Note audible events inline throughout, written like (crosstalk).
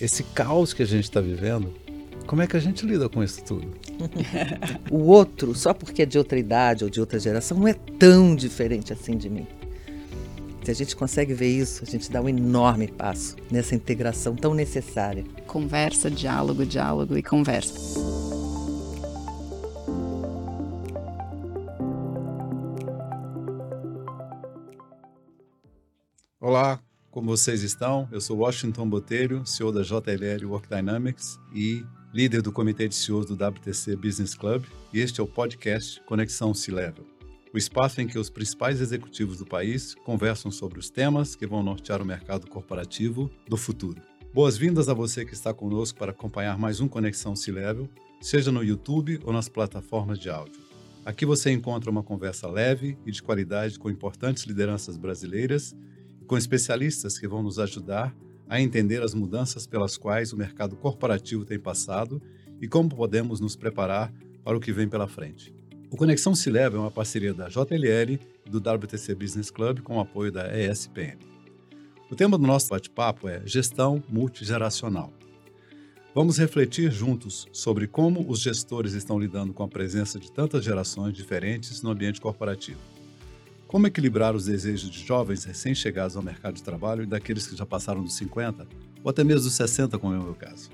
esse caos que a gente está vivendo, como é que a gente lida com isso tudo? (laughs) o outro, só porque é de outra idade ou de outra geração, não é tão diferente assim de mim. Se a gente consegue ver isso, a gente dá um enorme passo nessa integração tão necessária. Conversa, diálogo, diálogo e conversa. Olá, como vocês estão? Eu sou Washington Botelho, CEO da JLL Work Dynamics e líder do comitê de CEOs do WTC Business Club, e este é o podcast Conexão C-Level, o espaço em que os principais executivos do país conversam sobre os temas que vão nortear o mercado corporativo do futuro. Boas-vindas a você que está conosco para acompanhar mais um Conexão C-Level, seja no YouTube ou nas plataformas de áudio. Aqui você encontra uma conversa leve e de qualidade com importantes lideranças brasileiras com especialistas que vão nos ajudar a entender as mudanças pelas quais o mercado corporativo tem passado e como podemos nos preparar para o que vem pela frente. O Conexão Se Leva é uma parceria da JLL e do WTC Business Club com o apoio da ESPM. O tema do nosso bate-papo é Gestão Multigeracional. Vamos refletir juntos sobre como os gestores estão lidando com a presença de tantas gerações diferentes no ambiente corporativo. Como equilibrar os desejos de jovens recém-chegados ao mercado de trabalho e daqueles que já passaram dos 50 ou até mesmo dos 60, como é o meu caso?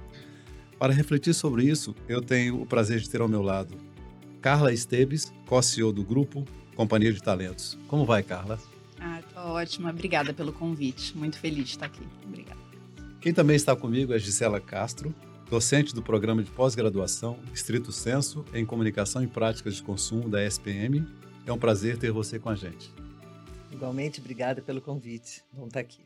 Para refletir sobre isso, eu tenho o prazer de ter ao meu lado Carla Esteves, co-CEO do grupo Companhia de Talentos. Como vai, Carla? Ah, tô ótima. Obrigada pelo convite. Muito feliz de estar aqui. Obrigada. Quem também está comigo é Gisela Castro, docente do programa de pós-graduação Estrito Senso em Comunicação e Práticas de Consumo da SPM é um prazer ter você com a gente. Igualmente, obrigada pelo convite. Vamos estar aqui.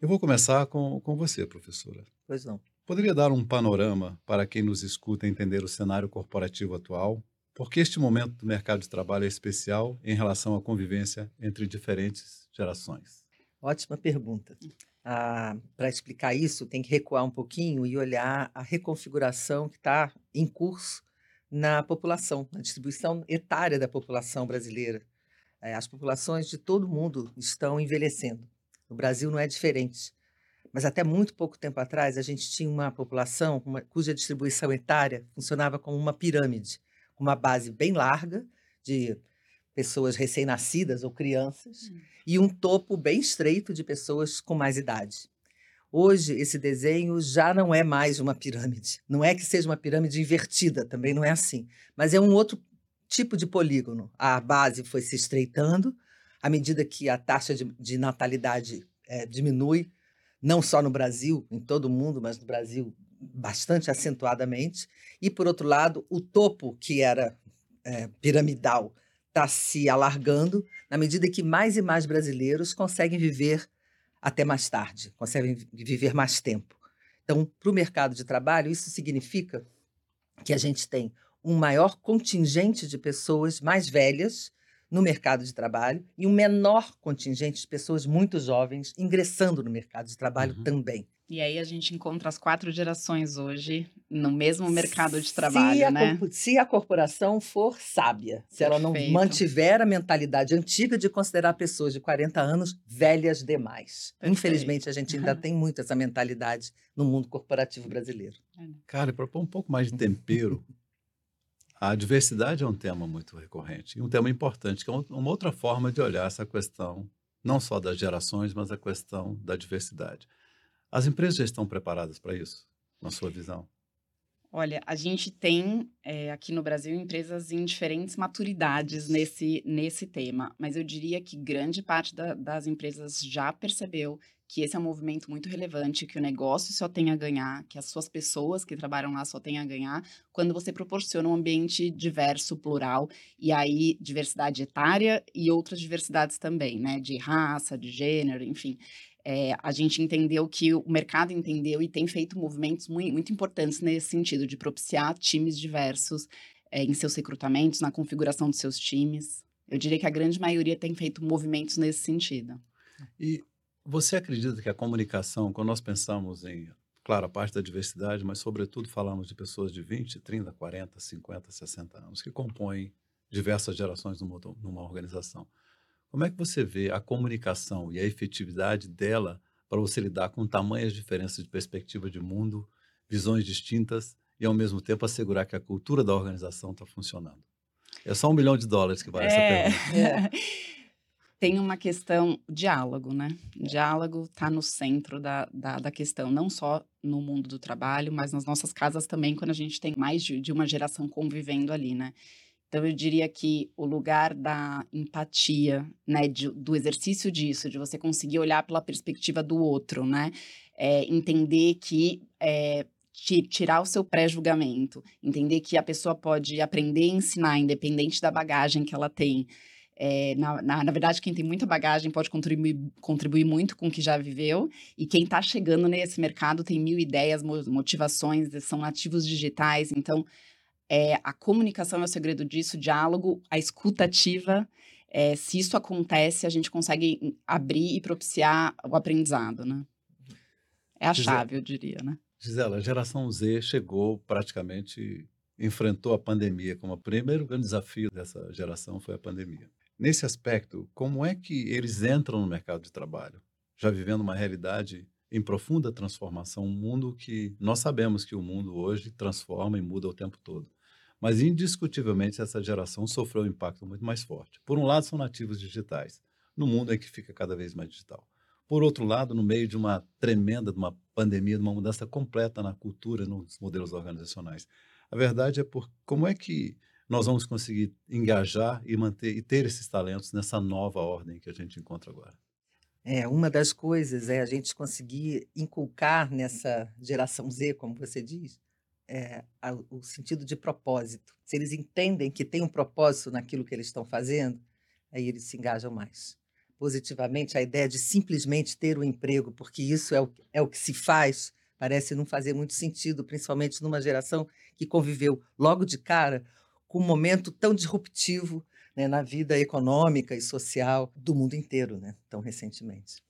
Eu vou começar com, com você, professora. Pois não. Poderia dar um panorama para quem nos escuta entender o cenário corporativo atual? Porque este momento do mercado de trabalho é especial em relação à convivência entre diferentes gerações? Ótima pergunta. Ah, para explicar isso, tem que recuar um pouquinho e olhar a reconfiguração que está em curso na população, na distribuição etária da população brasileira. É, as populações de todo mundo estão envelhecendo. O Brasil não é diferente. Mas até muito pouco tempo atrás, a gente tinha uma população uma, cuja distribuição etária funcionava como uma pirâmide, com uma base bem larga de pessoas recém-nascidas ou crianças hum. e um topo bem estreito de pessoas com mais idade. Hoje, esse desenho já não é mais uma pirâmide. Não é que seja uma pirâmide invertida, também não é assim. Mas é um outro tipo de polígono. A base foi se estreitando à medida que a taxa de, de natalidade é, diminui, não só no Brasil, em todo o mundo, mas no Brasil bastante acentuadamente. E, por outro lado, o topo, que era é, piramidal, está se alargando na medida que mais e mais brasileiros conseguem viver até mais tarde, conseguem viver mais tempo. Então, para o mercado de trabalho, isso significa que a gente tem um maior contingente de pessoas mais velhas no mercado de trabalho e um menor contingente de pessoas muito jovens ingressando no mercado de trabalho uhum. também. E aí a gente encontra as quatro gerações hoje no mesmo mercado de trabalho, se né? se a corporação for sábia, se Perfeito. ela não mantiver a mentalidade antiga de considerar pessoas de 40 anos velhas demais. Perfeito. Infelizmente, a gente ainda (laughs) tem muito essa mentalidade no mundo corporativo brasileiro. É. Cara, para pôr um pouco mais de tempero, a diversidade é um tema muito recorrente e um tema importante, que é uma outra forma de olhar essa questão, não só das gerações, mas a questão da diversidade. As empresas já estão preparadas para isso, na sua visão? Olha, a gente tem é, aqui no Brasil empresas em diferentes maturidades nesse, nesse tema, mas eu diria que grande parte da, das empresas já percebeu que esse é um movimento muito relevante, que o negócio só tem a ganhar, que as suas pessoas que trabalham lá só têm a ganhar, quando você proporciona um ambiente diverso, plural, e aí diversidade etária e outras diversidades também, né? De raça, de gênero, enfim é, a gente entendeu que o mercado entendeu e tem feito movimentos muito, muito importantes nesse sentido, de propiciar times diversos é, em seus recrutamentos, na configuração dos seus times. Eu diria que a grande maioria tem feito movimentos nesse sentido. E você acredita que a comunicação, quando nós pensamos em, claro, a parte da diversidade, mas sobretudo falamos de pessoas de 20, 30, 40, 50, 60 anos, que compõem diversas gerações numa, numa organização. Como é que você vê a comunicação e a efetividade dela para você lidar com tamanhas diferenças de perspectiva de mundo, visões distintas e, ao mesmo tempo, assegurar que a cultura da organização está funcionando? É só um milhão de dólares que vale é... essa pergunta. É. (laughs) Tem uma questão diálogo, né? Diálogo está no centro da, da, da, questão, não só no mundo do trabalho, mas nas nossas casas também, quando a gente tem mais de, de uma geração convivendo ali, né? Então, eu diria que o lugar da empatia, né, de, do exercício disso, de você conseguir olhar pela perspectiva do outro, né, é, entender que é, tirar o seu pré-julgamento, entender que a pessoa pode aprender e ensinar, independente da bagagem que ela tem. É, na, na, na, verdade, quem tem muita bagagem pode contribuir, contribuir muito com o que já viveu, e quem está chegando nesse mercado tem mil ideias, motivações, são nativos digitais, então é, a comunicação é o segredo disso, o diálogo, a escutativa. É, se isso acontece, a gente consegue abrir e propiciar o aprendizado, né? É a Gisela, chave, eu diria, né? Gisela, a geração Z chegou praticamente, enfrentou a pandemia como o primeiro grande desafio dessa geração foi a pandemia. Nesse aspecto, como é que eles entram no mercado de trabalho? Já vivendo uma realidade em profunda transformação, um mundo que nós sabemos que o mundo hoje transforma e muda o tempo todo. Mas, indiscutivelmente, essa geração sofreu um impacto muito mais forte. Por um lado, são nativos digitais, no mundo em que fica cada vez mais digital. Por outro lado, no meio de uma tremenda, de uma pandemia, de uma mudança completa na cultura, nos modelos organizacionais. A verdade é por como é que nós vamos conseguir engajar e manter e ter esses talentos nessa nova ordem que a gente encontra agora. É, uma das coisas é a gente conseguir inculcar nessa geração Z, como você diz, é, a, o sentido de propósito. Se eles entendem que tem um propósito naquilo que eles estão fazendo, aí eles se engajam mais. Positivamente, a ideia de simplesmente ter um emprego, porque isso é o, é o que se faz, parece não fazer muito sentido, principalmente numa geração que conviveu logo de cara com um momento tão disruptivo né, na vida econômica e social do mundo inteiro, né, tão recentemente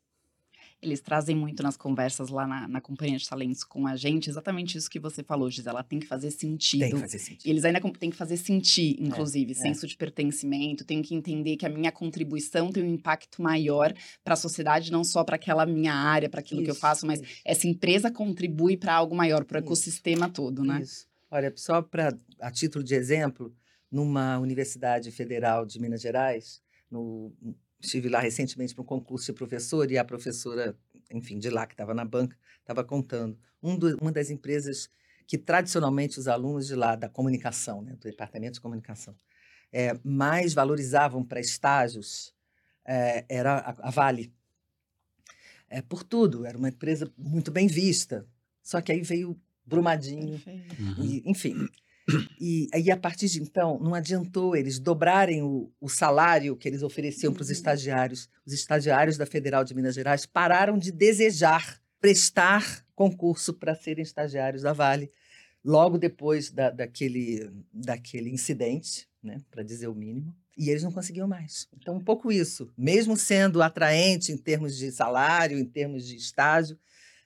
eles trazem muito nas conversas lá na, na Companhia de Talentos com a gente, exatamente isso que você falou, Gisela, tem que fazer sentido. Tem que fazer sentido. E eles ainda têm que fazer sentir, é, inclusive, é, senso é. de pertencimento, tem que entender que a minha contribuição tem um impacto maior para a sociedade, não só para aquela minha área, para aquilo isso, que eu faço, mas isso. essa empresa contribui para algo maior, para o ecossistema todo, né? Isso. Olha, só para a título de exemplo, numa universidade federal de Minas Gerais, no estive lá recentemente para um concurso de professor e a professora, enfim, de lá que estava na banca, estava contando. Um do, uma das empresas que tradicionalmente os alunos de lá da comunicação, né, do departamento de comunicação, é, mais valorizavam para estágios é, era a, a Vale. É, por tudo, era uma empresa muito bem vista. Só que aí veio Brumadinho, uhum. e, enfim. E aí, a partir de então, não adiantou eles dobrarem o, o salário que eles ofereciam para os uhum. estagiários. Os estagiários da Federal de Minas Gerais pararam de desejar prestar concurso para serem estagiários da Vale, logo depois da, daquele, daquele incidente, né, para dizer o mínimo. E eles não conseguiam mais. Então, um pouco isso. Mesmo sendo atraente em termos de salário, em termos de estágio,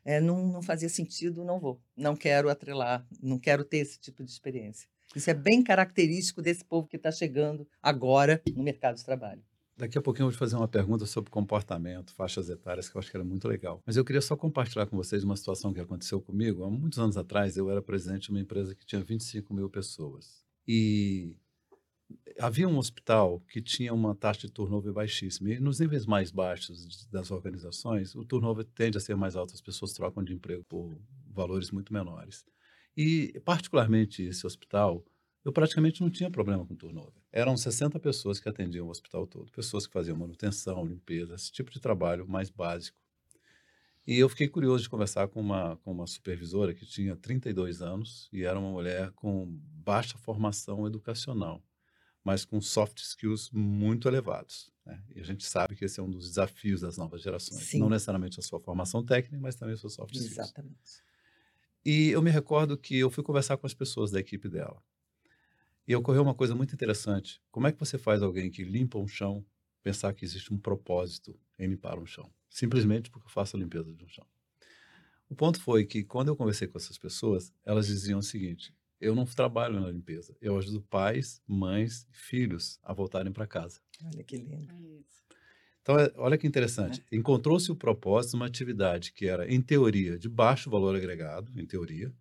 é, não, não fazia sentido, não vou. Não quero atrelar, não quero ter esse tipo de experiência. Isso é bem característico desse povo que está chegando agora no mercado de trabalho. Daqui a pouquinho eu vou te fazer uma pergunta sobre comportamento, faixas etárias, que eu acho que era muito legal. Mas eu queria só compartilhar com vocês uma situação que aconteceu comigo. Há muitos anos atrás, eu era presidente de uma empresa que tinha 25 mil pessoas. E havia um hospital que tinha uma taxa de turnover baixíssima. E nos níveis mais baixos das organizações, o turnover tende a ser mais alto, as pessoas trocam de emprego por valores muito menores. E, particularmente, esse hospital, eu praticamente não tinha problema com turnover. Eram 60 pessoas que atendiam o hospital todo, pessoas que faziam manutenção, limpeza, esse tipo de trabalho mais básico. E eu fiquei curioso de conversar com uma, com uma supervisora que tinha 32 anos e era uma mulher com baixa formação educacional mas com soft skills muito elevados. Né? E a gente sabe que esse é um dos desafios das novas gerações. Sim. Não necessariamente a sua formação técnica, mas também a sua soft skills. Exatamente. E eu me recordo que eu fui conversar com as pessoas da equipe dela. E ocorreu uma coisa muito interessante. Como é que você faz alguém que limpa um chão pensar que existe um propósito em limpar um chão? Simplesmente porque eu faço a limpeza de um chão. O ponto foi que, quando eu conversei com essas pessoas, elas diziam o seguinte: eu não trabalho na limpeza. Eu ajudo pais, mães e filhos a voltarem para casa. Olha que lindo. É Então, é, olha que interessante. É. Encontrou-se o propósito de uma atividade que era, em teoria, de baixo valor agregado, em teoria.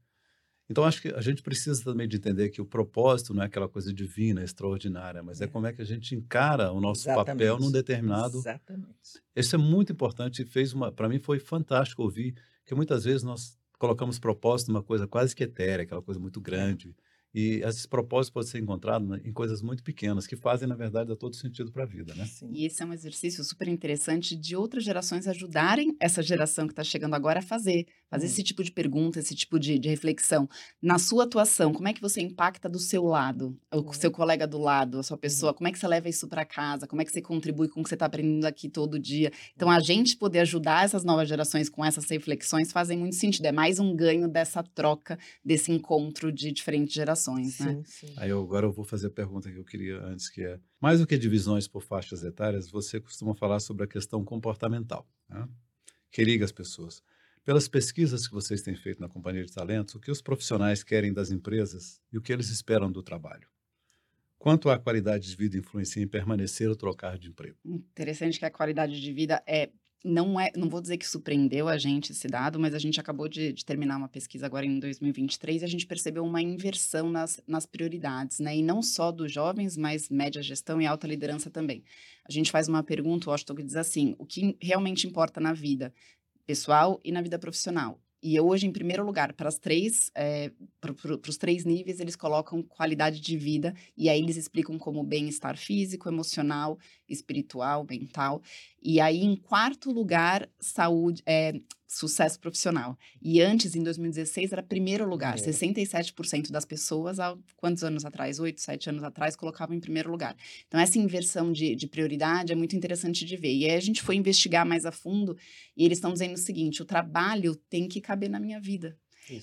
Então, acho que a gente precisa também de entender que o propósito não é aquela coisa divina, extraordinária, mas é, é como é que a gente encara o nosso Exatamente. papel num determinado. Exatamente. Isso é muito importante e fez uma. Para mim, foi fantástico ouvir que muitas vezes nós colocamos propósito numa coisa quase que etérea, aquela coisa muito grande. E esses propósitos podem ser encontrados né, em coisas muito pequenas, que fazem, na verdade, todo sentido para a vida, né? Sim. E esse é um exercício super interessante de outras gerações ajudarem essa geração que está chegando agora a fazer. Fazer hum. esse tipo de pergunta, esse tipo de, de, reflexão. Na sua atuação, como é que você impacta do seu lado, o hum. seu colega do lado, a sua pessoa? Hum. Como é que você leva isso para casa? Como é que você contribui com o que você está aprendendo aqui todo dia? Então, a gente poder ajudar essas novas gerações com essas reflexões fazem muito sentido. É mais um ganho dessa troca, desse encontro de diferentes gerações, né? Sim, sim. Aí eu, agora eu vou fazer a pergunta que eu queria antes, que é, mais do que divisões por faixas etárias, você costuma falar sobre a questão comportamental, né? que liga as pessoas. Pelas pesquisas que vocês têm feito na Companhia de Talentos, o que os profissionais querem das empresas e o que eles esperam do trabalho? Quanto a qualidade de vida influencia em permanecer ou trocar de emprego? Interessante que a qualidade de vida é não é, não vou dizer que surpreendeu a gente esse dado, mas a gente acabou de, de, terminar uma pesquisa agora em 2023 e a gente percebeu uma inversão nas, nas prioridades, né? E não só dos jovens, mas média gestão e alta liderança também. A gente faz uma pergunta, o Washington diz assim: o que realmente importa na vida? Pessoal e na vida profissional. E hoje, em primeiro lugar, para as três, é, para os três níveis, eles colocam qualidade de vida e aí eles explicam como bem-estar físico, emocional, espiritual, mental. E aí, em quarto lugar, saúde, é, sucesso profissional. E antes, em 2016, era primeiro lugar. É. 67% das pessoas, há quantos anos atrás? Oito, sete anos atrás, colocavam em primeiro lugar. Então, essa inversão de, de prioridade é muito interessante de ver. E aí a gente foi investigar mais a fundo e eles estão dizendo o seguinte: o trabalho tem que caber na minha vida.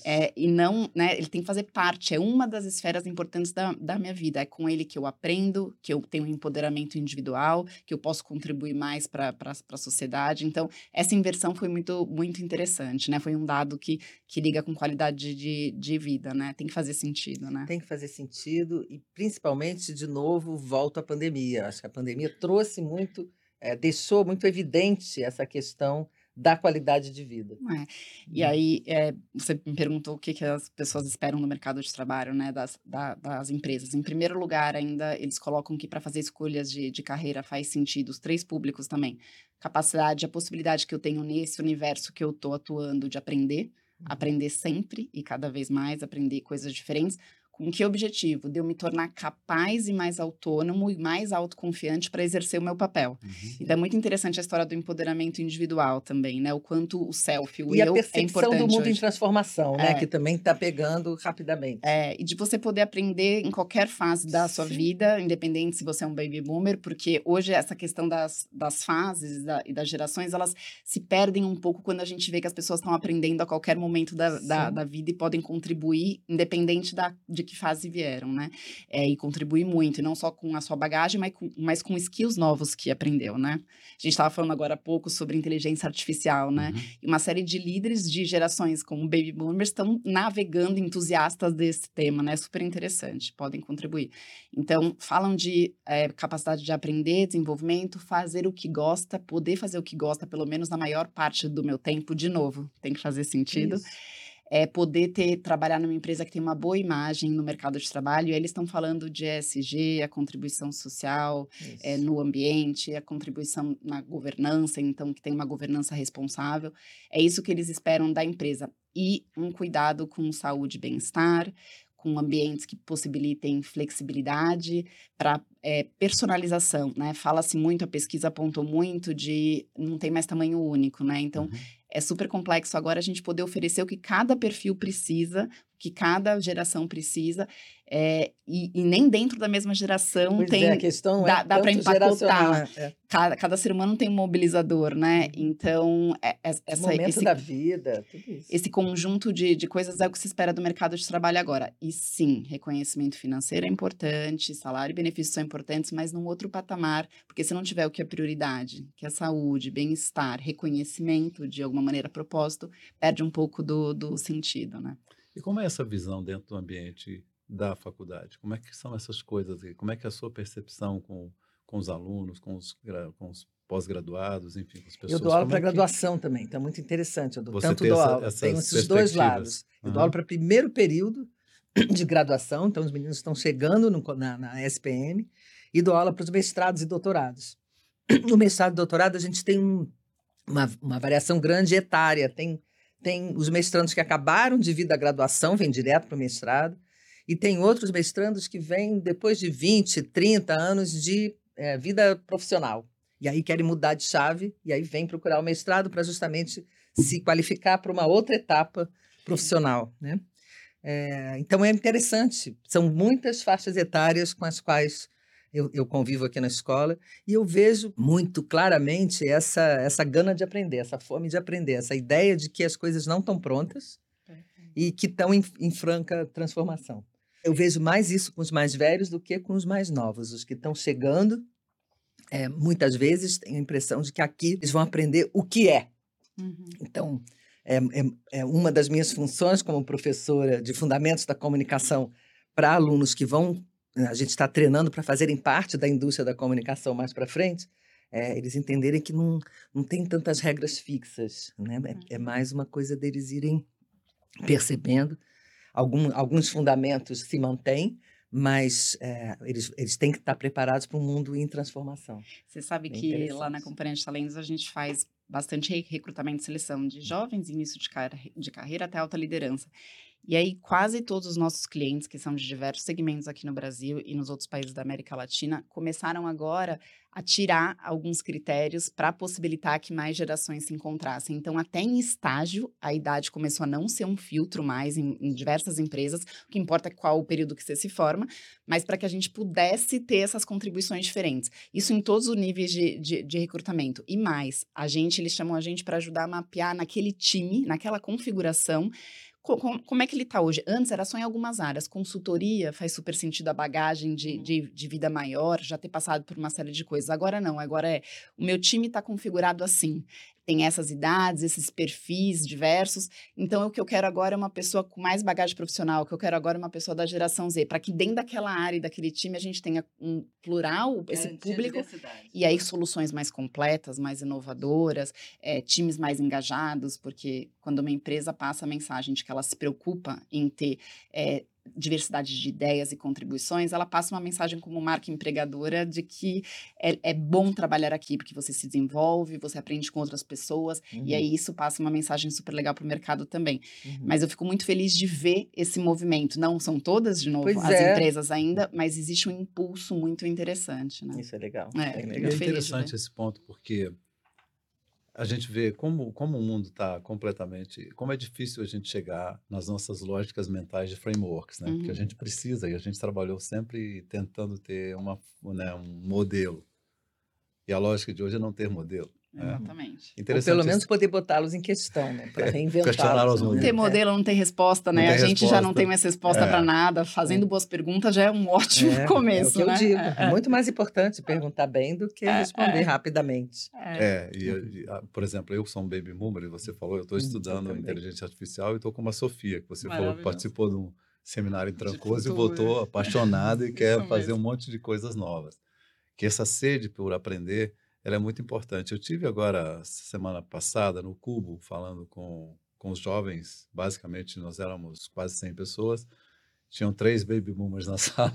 É, e não, né, ele tem que fazer parte, é uma das esferas importantes da, da minha vida. É com ele que eu aprendo, que eu tenho um empoderamento individual, que eu posso contribuir mais para a sociedade. Então, essa inversão foi muito, muito interessante, né? Foi um dado que, que liga com qualidade de, de vida, né? Tem que fazer sentido, né? Tem que fazer sentido e, principalmente, de novo, volta à pandemia. Acho que a pandemia trouxe muito, é, deixou muito evidente essa questão da qualidade de vida. É. E uhum. aí, é, você me perguntou o que, que as pessoas esperam no mercado de trabalho, né, das, da, das empresas. Em primeiro lugar, ainda, eles colocam que para fazer escolhas de, de carreira faz sentido, os três públicos também. Capacidade, a possibilidade que eu tenho nesse universo que eu estou atuando de aprender, uhum. aprender sempre e cada vez mais, aprender coisas diferentes, com que objetivo? De eu me tornar capaz e mais autônomo e mais autoconfiante para exercer o meu papel. Uhum. Então é muito interessante a história do empoderamento individual também, né? O quanto o self, o e eu a percepção é importante do mundo hoje. em transformação, né? É. Que também está pegando rapidamente. É, e de você poder aprender em qualquer fase da sua Sim. vida, independente se você é um baby boomer, porque hoje essa questão das, das fases da, e das gerações, elas se perdem um pouco quando a gente vê que as pessoas estão aprendendo a qualquer momento da, da, da, vida e podem contribuir, independente da, de de que fase vieram, né? É, e contribuir muito, não só com a sua bagagem, mas com, mas com skills novos que aprendeu, né? A gente estava falando agora há pouco sobre inteligência artificial, né? Uhum. E uma série de líderes de gerações como Baby Boomers estão navegando entusiastas desse tema, né? Super interessante, podem contribuir. Então, falam de é, capacidade de aprender, desenvolvimento, fazer o que gosta, poder fazer o que gosta, pelo menos na maior parte do meu tempo, de novo, tem que fazer sentido. Isso é poder ter trabalhar numa empresa que tem uma boa imagem no mercado de trabalho. E eles estão falando de ESG, a contribuição social é, no ambiente, a contribuição na governança, então que tem uma governança responsável. É isso que eles esperam da empresa. E um cuidado com saúde e bem-estar, com ambientes que possibilitem flexibilidade para é, personalização, né? Fala-se muito, a pesquisa apontou muito de não tem mais tamanho único, né? Então, uhum é super complexo agora a gente poder oferecer o que cada perfil precisa, que cada geração precisa, é, e, e, nem dentro da mesma geração pois tem. É, a questão dá, é dá para empacotar. É. Cada, cada ser humano tem um mobilizador, né? Uhum. Então, é, é, essa, momento esse, da vida, tudo isso. Esse conjunto de, de coisas é o que se espera do mercado de trabalho agora. E sim, reconhecimento financeiro é importante, salário e benefícios são importantes, mas num outro patamar, porque se não tiver o que é prioridade, que é saúde, bem-estar, reconhecimento de alguma maneira, propósito, perde um pouco do, do sentido, né? E como é essa visão dentro do ambiente da faculdade? Como é que são essas coisas? Como é que é a sua percepção com, com os alunos, com os, com os pós-graduados, enfim, com as pessoas. Eu dou aula para é que- graduação também, então é muito interessante. Eu dou, Você tanto tem dou essa- aula, tenho esses dois lados. Eu dou aula para primeiro período (clears throat) de graduação, então os meninos estão chegando no na, na SPM, e dou aula para os mestrados e doutorados. (clears throat) No mestrado e doutorado, a gente tem um- uma, uma variação grande etária. Tem, tem os mestrandos que acabaram de vir da graduação, vêm direto para o mestrado, e tem outros mestrandos que vêm depois de 20, 30 anos de eh, vida profissional. E aí querem mudar de chave, e aí vêm procurar o mestrado para justamente se qualificar para uma outra etapa profissional, né? É, então é interessante, são muitas faixas etárias com as quais eu, eu convivo aqui na escola e eu vejo muito claramente essa, essa gana de aprender, essa fome de aprender, essa ideia de que as coisas não estão prontas e que estão em, em franca transformação. Eu vejo mais isso com os mais velhos do que com os mais novos. Os que estão chegando, é, muitas vezes, têm a impressão de que aqui eles vão aprender o que é. Uhum. Então, é, é, é uma das minhas funções como professora de Fundamentos da Comunicação para alunos que vão. A gente está treinando para fazerem parte da indústria da comunicação mais para frente, é, eles entenderem que não, não tem tantas regras fixas. Né? É, é mais uma coisa deles irem percebendo. Algum, alguns fundamentos se mantêm, mas é, eles, eles têm que estar preparados para um mundo em transformação. Você sabe Bem que lá na. Companhia de Talentos a gente faz bastante re- recrutamento e seleção de jovens, início de, carre- de carreira até alta liderança. E aí, quase todos os nossos clientes, que são de diversos segmentos aqui no Brasil e nos outros países da América Latina, começaram agora a tirar alguns critérios para possibilitar que mais gerações se encontrassem. Então, até em estágio, a idade começou a não ser um filtro mais em, em diversas empresas. O que importa é qual o período que você se forma, mas para que a gente pudesse ter essas contribuições diferentes. Isso em todos os níveis de, de, de recrutamento. E mais, a gente, eles chamam a gente para ajudar a mapear naquele time, naquela configuração, co- com- como é que ele está hoje? Antes era só em algumas áreas. Consultoria faz super sentido a bagagem de, Uhum. de, de vida maior, já ter passado por uma série de coisas. Agora não, agora é o meu time está configurado assim. Tem essas idades, esses perfis diversos. Então, o que eu quero agora é uma pessoa com mais bagagem profissional. O que eu quero agora é uma pessoa da geração Z. Para que dentro daquela área e daquele time a gente tenha um plural, esse público. E aí, soluções mais completas, mais inovadoras, eh, times mais engajados, porque quando uma empresa passa a mensagem de que ela se preocupa em ter eh, diversidade de ideias e contribuições, ela passa uma mensagem como marca empregadora de que é, é bom trabalhar aqui, porque você se desenvolve, você aprende com outras pessoas, e aí isso passa uma mensagem super legal para o mercado também. Uhum. Mas eu fico muito feliz de ver esse movimento. Não são todas, de novo, Pois as é. empresas ainda, mas existe um impulso muito interessante, né? Isso é legal. É, E legal. é interessante esse ponto, porque a gente vê como, como o mundo está completamente. Como é difícil a gente chegar nas nossas lógicas mentais de frameworks, né? Porque a Uhum. gente precisa, e a gente trabalhou sempre tentando ter uma, né, um modelo. E a lógica de hoje é não ter modelo. Né? Exatamente. Ou Interessante pelo menos poder botá-los em questão, né? Para É, reinventá-los. né? Não modelos. ter modelo, não ter resposta, né? tem a gente já não resposta. tem mais resposta É. para nada. Fazendo boas perguntas já é um ótimo É, começo, é o que né? eu digo. É, É muito mais importante perguntar bem do que É, responder é. rapidamente. é. É, e, e, a- por exemplo, eu sou um baby boomer, e você falou, eu estou Hum, eu estudando inteligência artificial e estou com a Sofia, que você falou participou de um seminário em Trancoso e voltou apaixonada e (laughs) quer fazer mesmo. um monte de coisas novas. Que essa sede por aprender, ela é muito importante. Eu tive agora, semana passada, no Cubo, falando com, com os jovens, basicamente nós éramos quase 100 pessoas, tinham três baby boomers na (laughs) sala,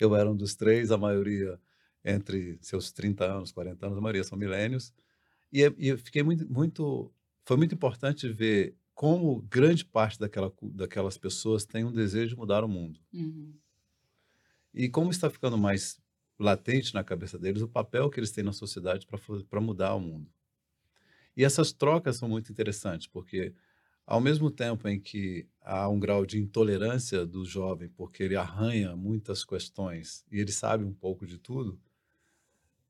eu era um dos três, a maioria entre seus 30 anos, 40 anos, a maioria são milênios, e, eu- e eu fiquei muito, muito, foi muito importante ver como grande parte daquela, daquelas pessoas tem um desejo de mudar o mundo. Uhum. E como está ficando mais latente na cabeça deles o papel que eles têm na sociedade para mudar o mundo. E essas trocas são muito interessantes, porque ao mesmo tempo em que há um grau de intolerância do jovem, porque ele arranha muitas questões e ele sabe um pouco de tudo,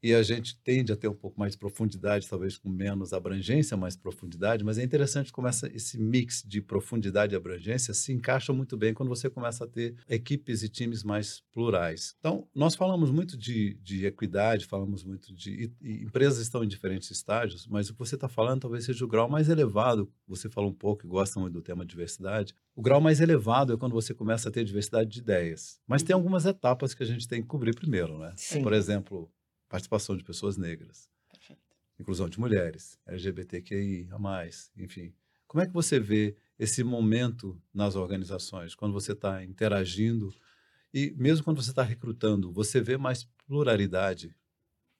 e a gente tende a ter um pouco mais de profundidade, talvez com menos abrangência, mais profundidade, mas é interessante como essa, esse mix de profundidade e abrangência se encaixa muito bem quando você começa a ter equipes e times mais plurais. Então, nós falamos muito de, de equidade, falamos muito de. E, e empresas estão em diferentes estágios, mas o que você está falando talvez seja o grau mais elevado. Você falou um pouco e gosta muito do tema diversidade. O grau mais elevado é quando você começa a ter diversidade de ideias. Mas tem Uhum. algumas etapas que a gente tem que cobrir primeiro, né? Sim. Por exemplo, participação de pessoas negras. Perfeito. inclusão de mulheres, LGBTQI, a mais, enfim. Como é que você vê esse momento nas organizações, quando você está interagindo e mesmo quando você está recrutando, você vê mais pluralidade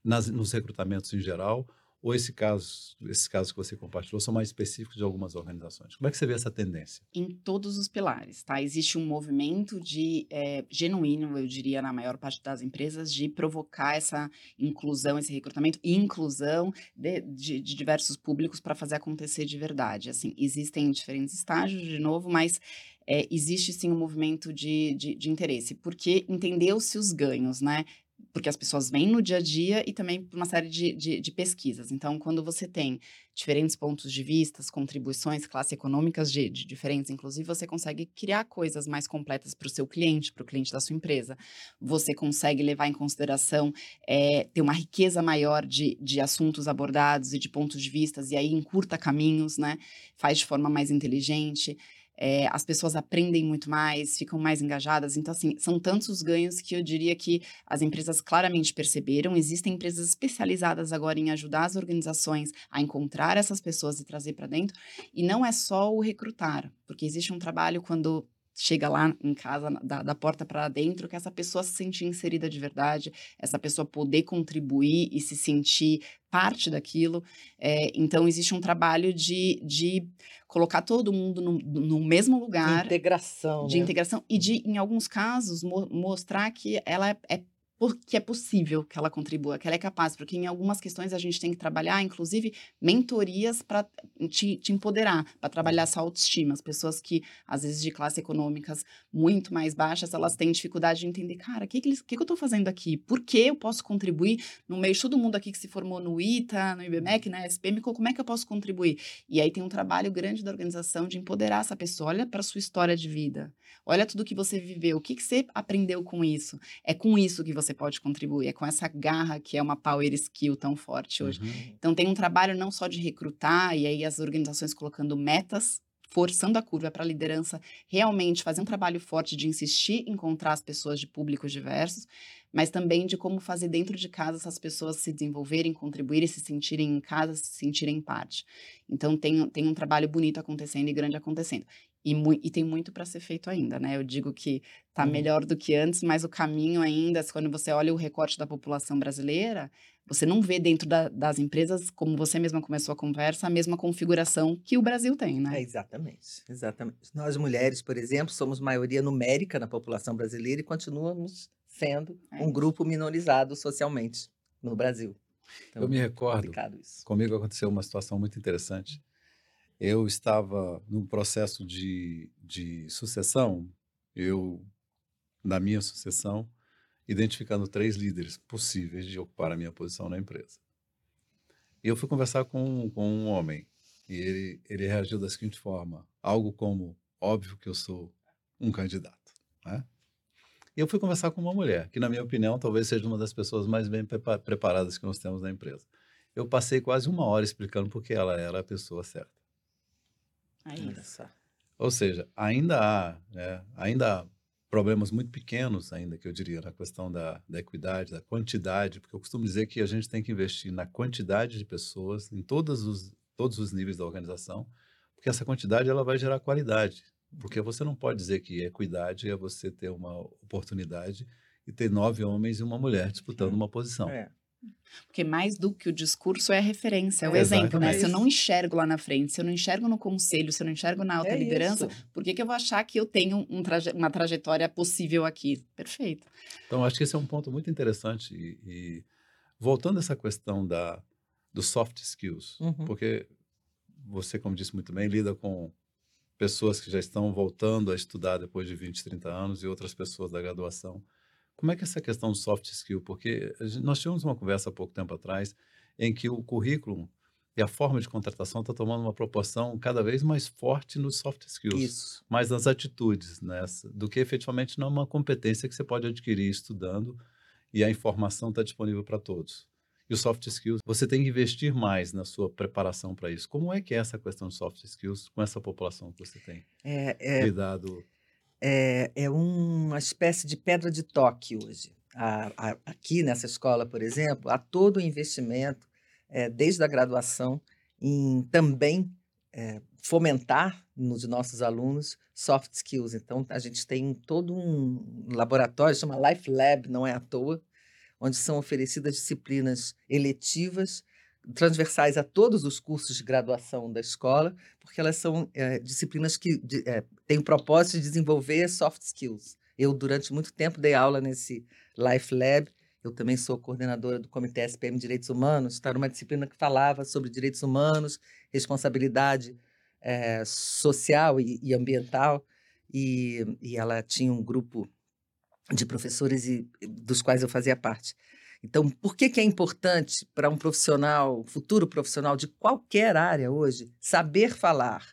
nas, nos recrutamentos em geral ou esse caso, esses casos que você compartilhou são mais específicos de algumas organizações? Como é que você vê essa tendência? Em todos os pilares, tá? Existe um movimento de é, genuíno, eu diria, na maior parte das empresas, de provocar essa inclusão, esse recrutamento e inclusão de, de, de diversos públicos para fazer acontecer de verdade. Assim, existem diferentes estágios, de novo, mas é, existe sim um movimento de, de, de interesse, porque entendeu-se os ganhos, né? Porque as pessoas vêm no dia a dia e também por uma série de, de, de, pesquisas. Então, quando você tem diferentes pontos de vista, contribuições, classes econômicas de, de diferentes, inclusive, você consegue criar coisas mais completas para o seu cliente, para o cliente da sua empresa. Você consegue levar em consideração, é, ter uma riqueza maior de, de assuntos abordados e de pontos de vistas, e aí encurta caminhos, né? Faz de forma mais inteligente. É, as pessoas aprendem muito mais, ficam mais engajadas. Então, assim, são tantos os ganhos que eu diria que as empresas claramente perceberam. Existem empresas especializadas agora em ajudar as organizações a encontrar essas pessoas e trazer para dentro. E não é só o recrutar, porque existe um trabalho quando chega lá em casa, da, da porta para dentro, que essa pessoa se sentir inserida de verdade, essa pessoa poder contribuir e se sentir parte daquilo. É, então, existe um trabalho de, de colocar todo mundo no, no mesmo lugar. De integração. De né? integração e de, em alguns casos, mo mostrar que ela é, é porque é possível que ela contribua, que ela é capaz, porque em algumas questões a gente tem que trabalhar, inclusive, mentorias para te, te, empoderar, para trabalhar essa autoestima. As pessoas que, às vezes, de classe econômicas muito mais baixas, elas têm dificuldade de entender, cara, o que, que, que, que, eu estou fazendo aqui? Por que eu posso contribuir no meio de todo mundo aqui que se formou no ITA, no IBMEC, na SPM, como é que eu posso contribuir? E aí tem um trabalho grande da organização de empoderar essa pessoa. Olha para sua história de vida, olha tudo que você viveu, o que, que você aprendeu com isso? É com isso que você você pode contribuir. É com essa garra que é uma power skill tão forte hoje. Uhum. Então, tem um trabalho não só de recrutar, e aí as organizações colocando metas forçando a curva para a liderança realmente fazer um trabalho forte de insistir em encontrar as pessoas de públicos diversos, mas também de como fazer dentro de casa essas pessoas se desenvolverem, contribuírem, se sentirem em casa, se sentirem parte. Então tem, tem um trabalho bonito acontecendo e grande acontecendo. E, e tem muito para ser feito ainda, né? Eu digo que está uhum. melhor do que antes, mas o caminho ainda, quando você olha o recorte da população brasileira, você não vê dentro da, das empresas, como você mesma começou a conversa, a mesma configuração que o Brasil tem, né? É, exatamente, exatamente. Nós mulheres, por exemplo, somos maioria numérica na população brasileira e continuamos sendo é um grupo minorizado socialmente no Brasil. Então, Eu me recordo, comigo aconteceu uma situação muito interessante eu estava num processo de, de sucessão, eu, na minha sucessão, identificando três líderes possíveis de ocupar a minha posição na empresa. E eu fui conversar com, com um homem, e ele, ele reagiu da seguinte forma: algo como, óbvio que eu sou um candidato. Né? E eu fui conversar com uma mulher, que, na minha opinião, talvez seja uma das pessoas mais bem preparadas que nós temos na empresa. Eu passei quase uma hora explicando por que ela era a pessoa certa. É Ou seja, ainda há, né, ainda há problemas muito pequenos ainda, que eu diria, na questão da, da equidade, da quantidade, porque eu costumo dizer que a gente tem que investir na quantidade de pessoas, em todos os, todos os níveis da organização, porque essa quantidade ela vai gerar qualidade. Porque você não pode dizer que equidade é você ter uma oportunidade e ter nove homens e uma mulher disputando uma posição. É. Porque mais do que o discurso é a referência, é o é exemplo, né? Se eu não enxergo lá na frente, se eu não enxergo no conselho, se eu não enxergo na alta é liderança, isso. por que, que eu vou achar que eu tenho um traje uma trajetória possível aqui? Perfeito. Então, acho que esse é um ponto muito interessante. E, e voltando a essa questão da, dos soft skills, uhum. porque você, como disse muito bem, lida com pessoas que já estão voltando a estudar depois de 20, 30 anos e outras pessoas da graduação. Como é que é essa questão do soft skill? Porque nós tivemos uma conversa há pouco tempo atrás em que o currículo e a forma de contratação está tomando uma proporção cada vez mais forte nos soft skills, Isso. mais nas atitudes, né? do que efetivamente não é uma competência que você pode adquirir estudando e a informação está disponível para todos. E os soft skills, você tem que investir mais na sua preparação para isso. Como é que é essa questão de soft skills com essa população que você tem é, é... lidado? É, é uma espécie de pedra de toque hoje. A, a, aqui nessa escola, por exemplo, há todo o investimento é, desde a graduação, em também é, fomentar nos nossos alunos soft skills. Então, a gente tem todo um laboratório, chama Life Lab, não é à toa, onde são oferecidas disciplinas eletivas, transversais a todos os cursos de graduação da escola, porque elas são é, disciplinas que de, é, têm o propósito de desenvolver soft skills. Eu, durante muito tempo, dei aula nesse Life Lab. Eu também sou coordenadora do Comitê SPM Direitos Humanos. Está numa disciplina que falava sobre direitos humanos, responsabilidade é, social e, e ambiental. E, e, ela tinha um grupo de professores e, dos quais eu fazia parte. Então, por que, que é importante para um profissional, futuro profissional de qualquer área hoje, saber falar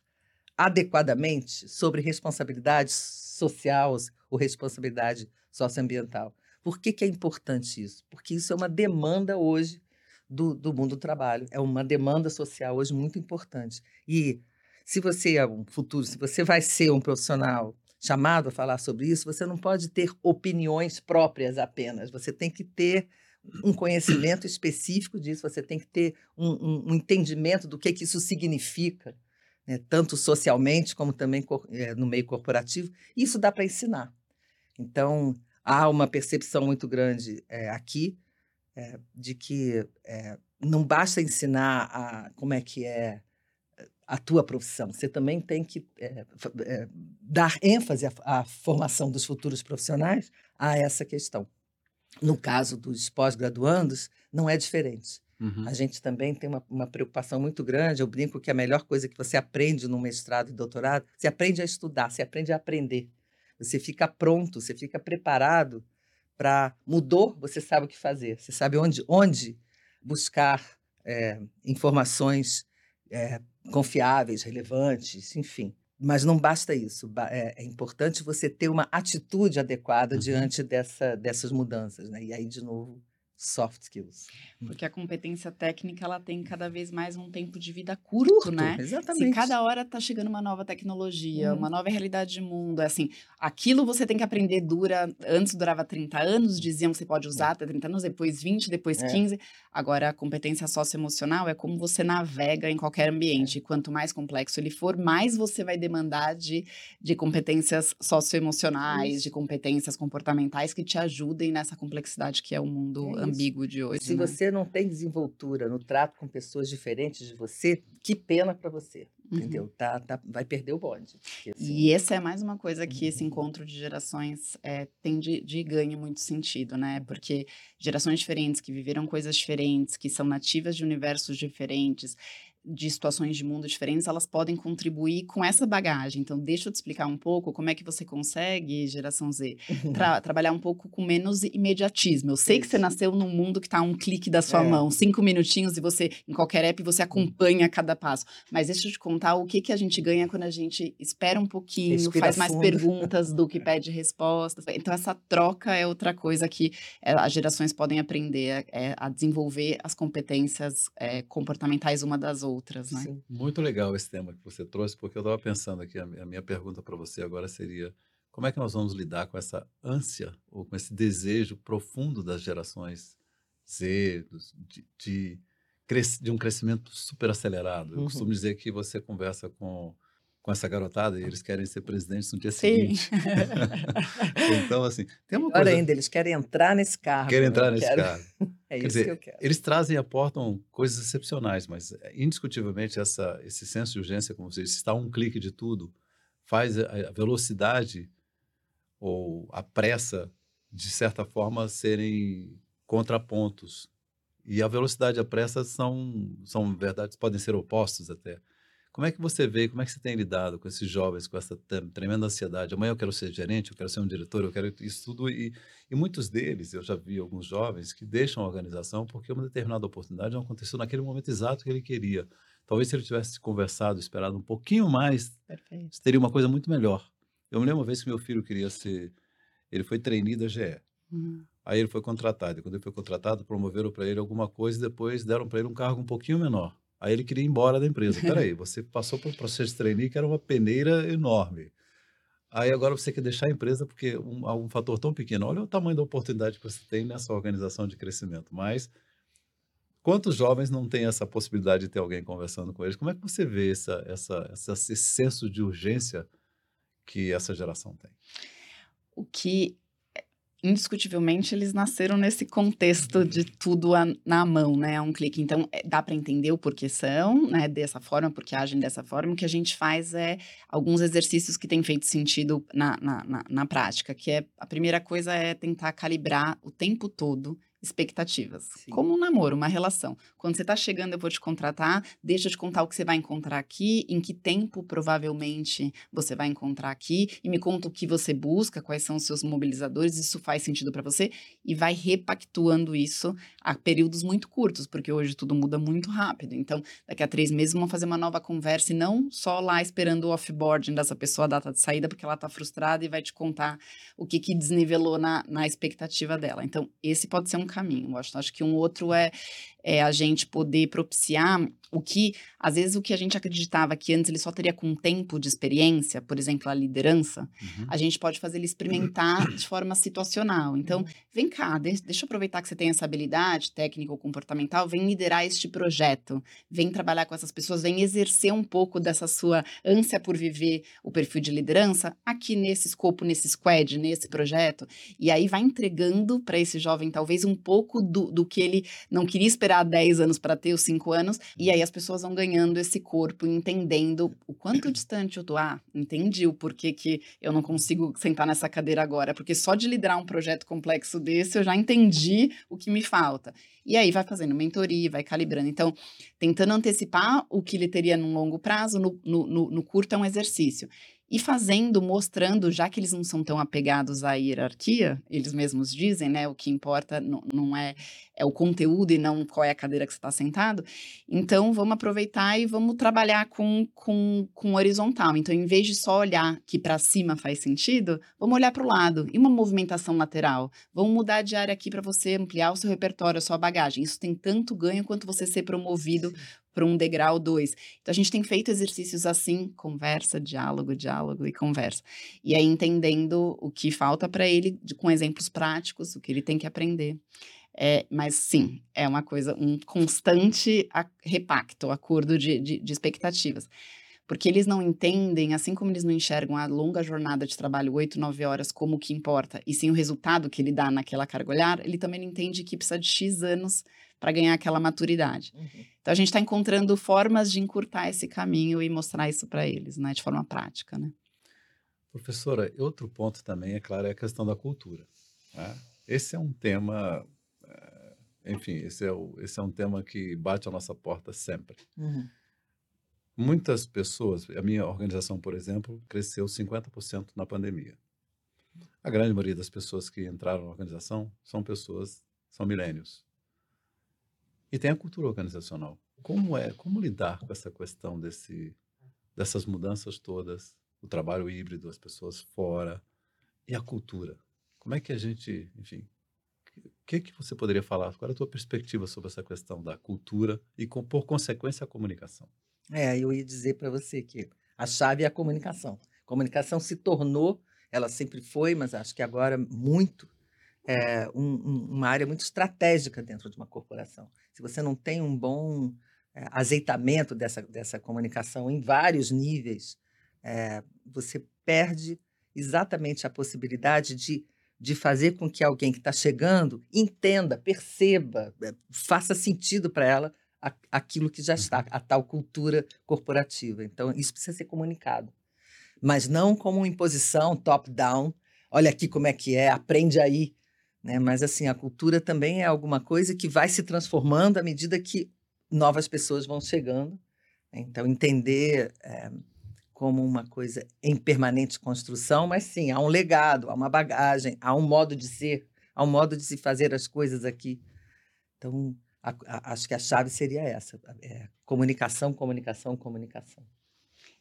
adequadamente sobre responsabilidade social ou responsabilidade socioambiental? Por que, que é importante isso? Porque isso é uma demanda hoje do, do mundo do trabalho, é uma demanda social hoje muito importante. E se você é um futuro, se você vai ser um profissional chamado a falar sobre isso, você não pode ter opiniões próprias apenas. Você tem que ter um conhecimento específico disso, você tem que ter um, um, um entendimento do que, que isso significa, né? tanto socialmente como também é, no meio corporativo. Isso dá para ensinar. Então, há uma percepção muito grande é, aqui é, de que não basta ensinar a, como é que é a tua profissão, você também tem que dar ênfase à, à formação dos futuros profissionais a essa questão. No caso dos pós-graduandos, não é diferente. Uhum. A gente também tem uma, uma, preocupação muito grande. Eu brinco que a melhor coisa que você aprende no mestrado e doutorado, você aprende a estudar, você aprende a aprender. Você fica pronto, você fica preparado para. Mudou, você sabe o que fazer, você sabe onde, onde buscar é, informações é, confiáveis, relevantes, enfim. Mas não basta isso. É, é importante você ter uma atitude adequada uhum. diante dessa, dessas mudanças. Né? E aí, de novo, soft skills. Porque a competência técnica ela tem cada vez mais um tempo de vida curto, curto né? Exatamente. Se cada hora está chegando uma nova tecnologia, uma nova realidade de mundo, é assim, aquilo você tem que aprender dura, antes durava 30 anos, diziam que você pode usar é. até 30 anos, depois 20, depois é. 15. Agora a competência socioemocional é como você navega em qualquer ambiente. É. Quanto mais complexo ele for, mais você vai demandar de, de competências socioemocionais, Isso. de competências comportamentais que te ajudem nessa complexidade que é o mundo é ambíguo de hoje. Se né? você não tem desenvoltura no trato com pessoas diferentes de você, que pena para você. Uhum. Entendeu? Tá, tá, vai perder o bonde. Porque, assim... E essa é mais uma coisa que uhum. esse encontro de gerações é, tem de, de ganho muito sentido, né? Porque gerações diferentes, que viveram coisas diferentes, que são nativas de universos diferentes, de situações de mundo diferentes, elas podem contribuir com essa bagagem. Então, deixa eu te explicar um pouco como é que você consegue, geração Z, tra (laughs) trabalhar um pouco com menos imediatismo. Eu sei Isso. que você nasceu num mundo que está a um clique da sua é. mão, cinco minutinhos e você, em qualquer app, você acompanha cada passo. Mas deixa eu te contar o que, que a gente ganha quando a gente espera um pouquinho, Respira faz mais perguntas do que (laughs) pede respostas. Então, essa troca é outra coisa que é, as gerações podem aprender é, a desenvolver as competências é, comportamentais uma das outras outras, né? Sim. Muito legal esse tema que você trouxe, porque eu estava pensando aqui, a minha pergunta para você agora seria, como é que nós vamos lidar com essa ânsia ou com esse desejo profundo das gerações Z, de, de, de um crescimento super acelerado? Eu uhum. costumo dizer que você conversa com com essa garotada e eles querem ser presidentes no dia Sim. seguinte. (laughs) então, assim, tem uma coisa... ainda, eles querem entrar nesse carro. Querem entrar nesse quero... carro. (laughs) é Quer isso dizer, que eu quero. Eles trazem e aportam coisas excepcionais, mas é, indiscutivelmente essa, esse senso de urgência, como você disse, está um clique de tudo, faz a velocidade ou a pressa, de certa forma, serem contrapontos. E a velocidade e a pressa são, são verdades, podem ser opostos até. Como é que você vê, como é que você tem lidado com esses jovens, com essa tremenda ansiedade? Amanhã eu quero ser gerente, eu quero ser um diretor, eu quero isso tudo. E, e muitos deles, eu já vi alguns jovens que deixam a organização porque uma determinada oportunidade não aconteceu naquele momento exato que ele queria. Talvez se ele tivesse conversado, esperado um pouquinho mais, Perfeito. teria uma coisa muito melhor. Eu me lembro uma vez que meu filho queria ser, ele foi trainee da GE. Uhum. Aí ele foi contratado. E quando ele foi contratado, promoveram para ele alguma coisa e depois deram para ele um cargo um pouquinho menor. Aí ele queria ir embora da empresa. Peraí, (laughs) você passou por um processo de trainee que era uma peneira enorme. Aí agora você quer deixar a empresa porque um, um fator tão pequeno. Olha o tamanho da oportunidade que você tem nessa organização de crescimento. Mas Quantos jovens não têm essa possibilidade de ter alguém conversando com eles? Como é que você vê essa, essa, esse senso de urgência que essa geração tem? O que indiscutivelmente eles nasceram nesse contexto de tudo a, na mão, né, a um clique. Então é, dá para entender o porquê são, né, dessa forma, porque agem dessa forma. O que a gente faz é alguns exercícios que têm feito sentido na, na, na, na prática, que é a primeira coisa é tentar calibrar o tempo todo expectativas. Sim. Como um namoro, uma relação. Quando você está chegando, eu vou te contratar, deixa eu te contar o que você vai encontrar aqui, em que tempo provavelmente você vai encontrar aqui, e me conta o que você busca, quais são os seus mobilizadores, isso faz sentido para você, e vai repactuando isso a períodos muito curtos, porque hoje tudo muda muito rápido. Então, daqui a três meses vamos fazer uma nova conversa e não só lá esperando o offboarding dessa pessoa, a data de saída, porque ela está frustrada e vai te contar o que, que desnivelou na, na expectativa dela. Então, esse pode ser um caminho, Washington. Acho que um outro é, é a gente poder propiciar o que, às vezes, o que a gente acreditava que antes ele só teria com tempo de experiência, por exemplo, a liderança, uhum. a gente pode fazer ele experimentar de forma situacional. Então, vem cá, deixa, deixa eu aproveitar que você tem essa habilidade técnica ou comportamental, vem liderar este projeto, vem trabalhar com essas pessoas, vem exercer um pouco dessa sua ânsia por viver o perfil de liderança aqui nesse escopo, nesse squad, nesse projeto. E aí vai entregando para esse jovem, talvez, um pouco do, do que ele não queria esperar 10 anos para ter, os 5 anos, e aí as pessoas vão ganhando esse corpo, entendendo o quanto distante eu tô. Ah, entendi o porquê que eu não consigo sentar nessa cadeira agora, porque só de liderar um projeto complexo desse eu já entendi o que me falta. E aí vai fazendo mentoria, vai calibrando. Então, tentando antecipar o que ele teria num longo prazo, no, no, no, no curto é um exercício e fazendo, mostrando, já que eles não são tão apegados à hierarquia, eles mesmos dizem, né? O que importa não, não é, é o conteúdo e não qual é a cadeira que você está sentado. Então, vamos aproveitar e vamos trabalhar com, com, com horizontal. Então, em vez de só olhar que para cima faz sentido, vamos olhar para o lado. E uma movimentação lateral. Vamos mudar de área aqui para você ampliar o seu repertório, a sua bagagem. Isso tem tanto ganho quanto você ser promovido para um degrau dois. Então a gente tem feito exercícios assim, conversa, diálogo, diálogo e conversa. E aí entendendo o que falta para ele, de, com exemplos práticos, o que ele tem que aprender. É, mas sim, é uma coisa, um constante repacto, acordo de, de, de expectativas porque eles não entendem, assim como eles não enxergam a longa jornada de trabalho, oito, nove horas, como o que importa, e sim o resultado que ele dá naquela carga olhar, ele também não entende que precisa de X anos para ganhar aquela maturidade. Uhum. Então a gente está encontrando formas de encurtar esse caminho e mostrar isso para eles, né, de forma prática, né? Professora, outro ponto também, é claro, é a questão da cultura. Né? Esse é um tema, eh, enfim, esse é, o, esse é um tema que bate a nossa porta sempre. Uhum. Muitas pessoas, a minha organização, por exemplo, cresceu 50% na pandemia. A grande maioria das pessoas que entraram na organização são pessoas, são milênios. E tem a cultura organizacional. Como é, como lidar com essa questão desse, dessas mudanças todas, o trabalho híbrido, as pessoas fora e a cultura? Como é que a gente, enfim, o que, que você poderia falar? Qual é a tua perspectiva sobre essa questão da cultura e, com, por consequência, a comunicação? É, eu ia dizer para você que a chave é a comunicação. Comunicação se tornou, ela sempre foi, mas acho que agora muito, é, um, um, uma área muito estratégica dentro de uma corporação. Se você não tem um bom é, azeitamento dessa, dessa comunicação em vários níveis, é, você perde exatamente a possibilidade de, de fazer com que alguém que está chegando entenda, perceba, faça sentido para ela aquilo que já está, a tal cultura corporativa. Então, isso precisa ser comunicado. Mas não como imposição top-down. Olha aqui como é que é, aprende aí. Né? Mas assim, a cultura também é alguma coisa que vai se transformando à medida que novas pessoas vão chegando. Né? Então, entender é, como uma coisa em permanente construção, mas sim, há um legado, há uma bagagem, há um modo de ser, há um modo de se fazer as coisas aqui. Então, a, a, acho que a chave seria essa: é, comunicação, comunicação, comunicação.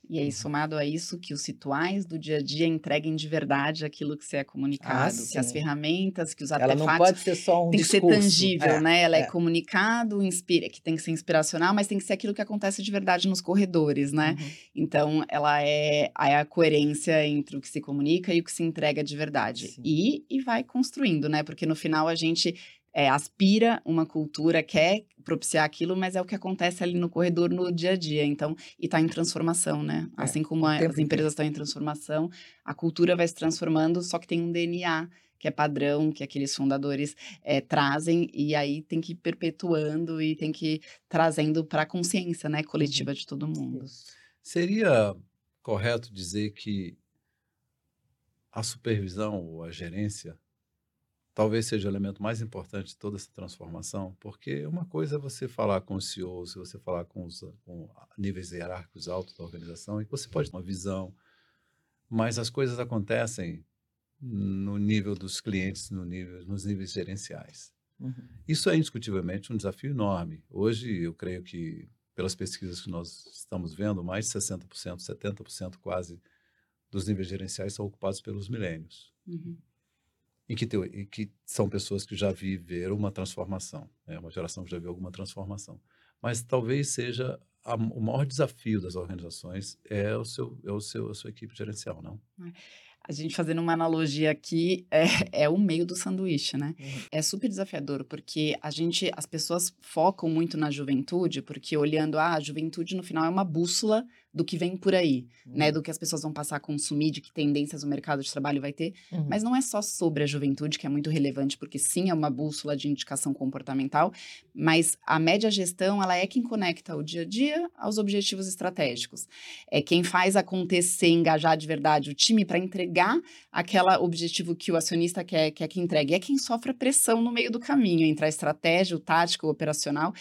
E aí, uhum. somado a isso, que os rituais do dia a dia entreguem de verdade aquilo que você é comunicado, ah, que as ferramentas, que os artefatos... Ela não pode ser só um Tem discurso. que ser tangível, é, né? Ela é, é comunicado, inspira, que tem que ser inspiracional, mas tem que ser aquilo que acontece de verdade nos corredores, né? Uhum. Então, ela é, é a coerência entre o que se comunica e o que se entrega de verdade. E, e vai construindo, né? Porque no final a gente é, aspira uma cultura, quer propiciar aquilo, mas é o que acontece ali no corredor no dia a dia. Então, e está em transformação, né? É, assim como a, as empresas estão em transformação, a cultura vai se transformando, só que tem um DNA que é padrão, que aqueles fundadores é, trazem, e aí tem que ir perpetuando e tem que ir trazendo para a consciência né, coletiva uhum. de todo mundo. Seria correto dizer que a supervisão ou a gerência talvez seja o elemento mais importante de toda essa transformação, porque uma coisa é você falar com os CEOs, você falar com os com níveis hierárquicos altos da organização, e você pode ter uma visão, mas as coisas acontecem no nível dos clientes, no nível, nos níveis gerenciais. Uhum. Isso é indiscutivelmente um desafio enorme. Hoje, eu creio que, pelas pesquisas que nós estamos vendo, mais de 60%, 70% quase dos níveis gerenciais são ocupados pelos milênios. Uhum. E que, e que são pessoas que já viveram uma transformação, é uma geração que já viu alguma transformação. Mas talvez seja a, o maior desafio das organizações é o seu, é o seu, a sua equipe gerencial, não? É a gente fazendo uma analogia aqui, é, é o meio do sanduíche, né? Uhum. É super desafiador, porque a gente, as pessoas focam muito na juventude, porque olhando, ah, a juventude no final é uma bússola do que vem por aí, né, uhum. né? Do que as pessoas vão passar a consumir, de que tendências o mercado de trabalho vai ter. Uhum. Mas não é só sobre a juventude, que é muito relevante, porque sim, é uma bússola de indicação comportamental, mas a média gestão, ela é quem conecta o dia a dia aos objetivos estratégicos. É quem faz acontecer, engajar de verdade o time para entregar aquele objetivo que o acionista quer, quer que entregue. É quem sofre a pressão no meio do caminho entre a estratégia, o tático, o operacional.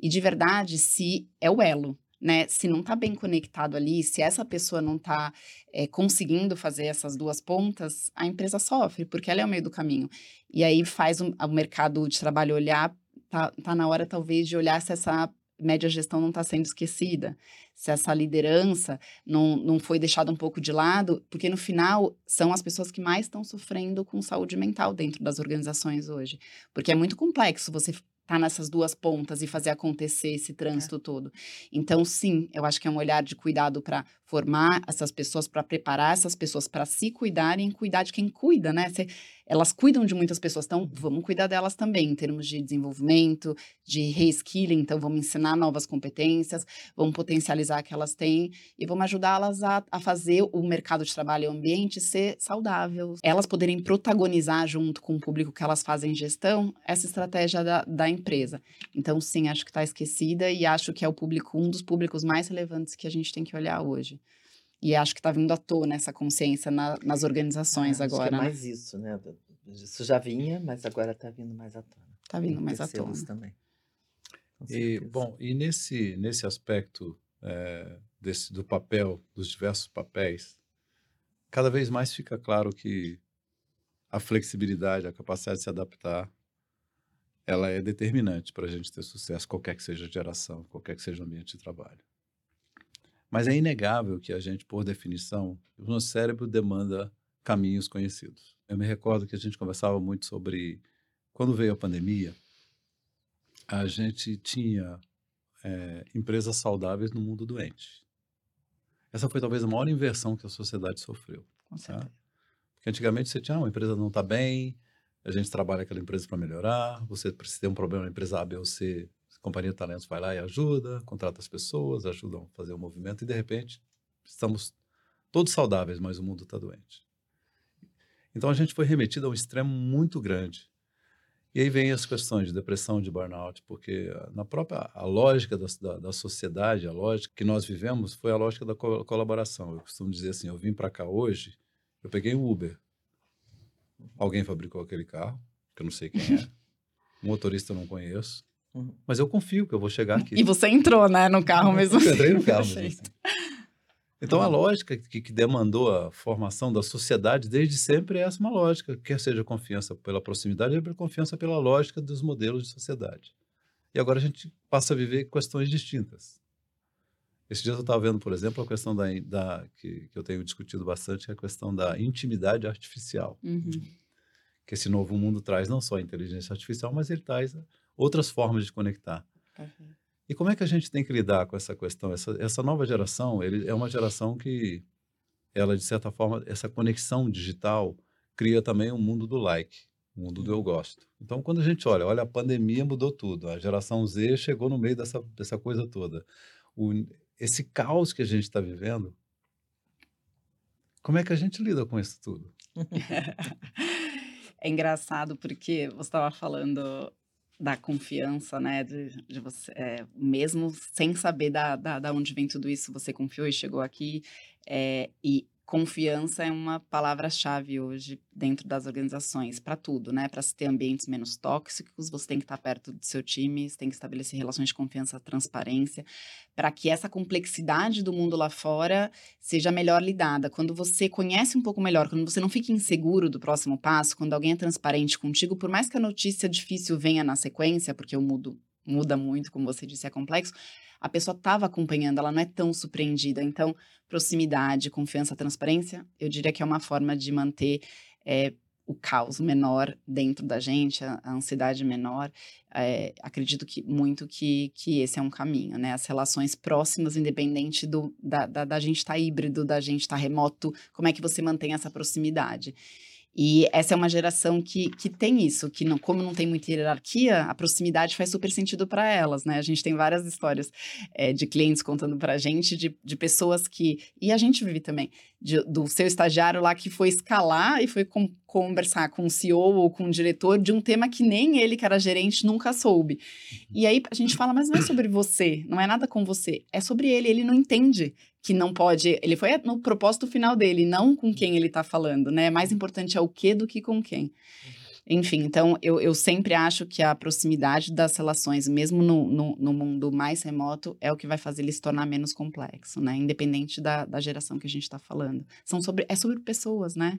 E de verdade, se é o elo né? Se não está bem conectado ali, se essa pessoa não está é, eh, conseguindo fazer essas duas pontas, a empresa sofre, porque ela é o meio do caminho. E aí faz um, o mercado de trabalho olhar, tá, tá na hora talvez de olhar se essa média gestão não está sendo esquecida, se essa liderança não, não foi deixada um pouco de lado, porque no final são as pessoas que mais estão sofrendo com saúde mental dentro das organizações hoje. Porque é muito complexo você estar tá nessas duas pontas e fazer acontecer esse trânsito é. todo. Então, sim, eu acho que é um olhar de cuidado para formar essas pessoas, para preparar essas pessoas para se cuidarem cuidar de quem cuida, né? Você, elas cuidam de muitas pessoas, então vamos cuidar delas também, em termos de desenvolvimento, de reskilling, então vamos ensinar novas competências, vamos potencializar que elas têm e vamos ajudá-las a, a fazer o mercado de trabalho e o ambiente ser saudável. Elas poderem protagonizar junto com o público que elas fazem gestão essa estratégia da, da empresa. Então, sim, acho que está esquecida e acho que é o público, um dos públicos mais relevantes que a gente tem que olhar hoje. E acho que está vindo à tona essa consciência na, nas organizações ah, agora. Acho que é mais isso, né? Isso já vinha, mas agora está vindo mais à tona. Está vindo mais à tona. também. E, bom, e nesse, nesse aspecto é, desse, do papel, dos diversos papéis, cada vez mais fica claro que a flexibilidade, a capacidade de se adaptar, ela é determinante para a gente ter sucesso, qualquer que seja a geração, qualquer que seja o ambiente de trabalho. Mas é inegável que a gente, por definição, o nosso cérebro demanda caminhos conhecidos. Eu me recordo que a gente conversava muito sobre quando veio a pandemia, a gente tinha é, empresas saudáveis no mundo doente. Essa foi talvez a maior inversão que a sociedade sofreu. Com tá? certeza. Tá? Porque antigamente você tinha, ah, uma empresa não está bem, a gente trabalha aquela empresa para melhorar, você precisa ter um problema na empresa A, B ou C, companhia de talentos vai lá e ajuda, contrata as pessoas, ajudam a fazer o movimento e de repente estamos todos saudáveis, mas o mundo está doente. Então a gente foi remetido a um extremo muito grande. E aí vem as questões de depressão, de burnout, porque na própria a lógica da, da, da sociedade, a lógica que nós vivemos foi a lógica da co colaboração. Eu costumo dizer assim, eu vim para cá hoje, eu peguei um Uber. Alguém fabricou aquele carro, que eu não sei quem é. (laughs) Um motorista eu não conheço. Uhum. Mas eu confio que eu vou chegar aqui. E você entrou, né, no carro mesmo. Eu entrei no carro mesmo. Assim. Então, a lógica que, que, demandou a formação da sociedade desde sempre é essa uma lógica, quer seja confiança pela proximidade, ou confiança pela lógica dos modelos de sociedade. E agora a gente passa a viver questões distintas. Esse dia eu estava vendo, por exemplo, a questão da, da que, que, eu tenho discutido bastante, que é a questão da intimidade artificial. Uhum. Que esse novo mundo traz não só a inteligência artificial, mas ele traz outras formas de conectar. Uhum. E como é que a gente tem que lidar com essa questão? Essa, essa nova geração ele é uma geração que, ela de certa forma, essa conexão digital cria também um mundo do like. o mundo do eu gosto. Então, quando a gente olha, olha, a pandemia mudou tudo, a geração Z chegou no meio dessa, dessa coisa toda. O, esse caos que a gente está vivendo, como é que a gente lida com isso tudo? (laughs) é engraçado porque você estava falando da confiança, né? De, de você, é, mesmo sem saber da, da, da, onde vem tudo isso, você confiou e chegou aqui. É, e confiança é uma palavra-chave hoje dentro das organizações para tudo, né? Para se ter ambientes menos tóxicos, você tem que estar perto do seu time, você tem que estabelecer relações de confiança, transparência, para que essa complexidade do mundo lá fora seja melhor lidada. Quando você conhece um pouco melhor, quando você não fica inseguro do próximo passo, quando alguém é transparente contigo, por mais que a notícia difícil venha na sequência, porque o mundo muda muito, como você disse, é complexo, a pessoa estava acompanhando, ela não é tão surpreendida. Então, proximidade, confiança, transparência, eu diria que é uma forma de manter é, o caos menor dentro da gente, a, a ansiedade menor. É, acredito que muito que, que esse é um caminho, né? As relações próximas, independente do, da, da, da gente estar tá híbrido, da gente estar tá remoto, como é que você mantém essa proximidade? E essa é uma geração que, que tem isso, que não, como não tem muita hierarquia, a proximidade faz super sentido para elas, né? A gente tem várias histórias é, de clientes contando para a gente, de, de pessoas que. E a gente vive também, de, do seu estagiário lá que foi escalar e foi com, conversar com o CEO ou com o diretor de um tema que nem ele, que era gerente, nunca soube. E aí a gente fala, mas não é sobre você, não é nada com você, é sobre ele, ele não entende que não pode. Ele foi no propósito final dele, não com quem ele está falando, né? Mais importante é o que do que com quem. Enfim, então eu, eu sempre acho que a proximidade das relações, mesmo no, no, no, mundo mais remoto, é o que vai fazer ele se tornar menos complexo, né? Independente da, da geração que a gente está falando. São sobre, é sobre pessoas, né?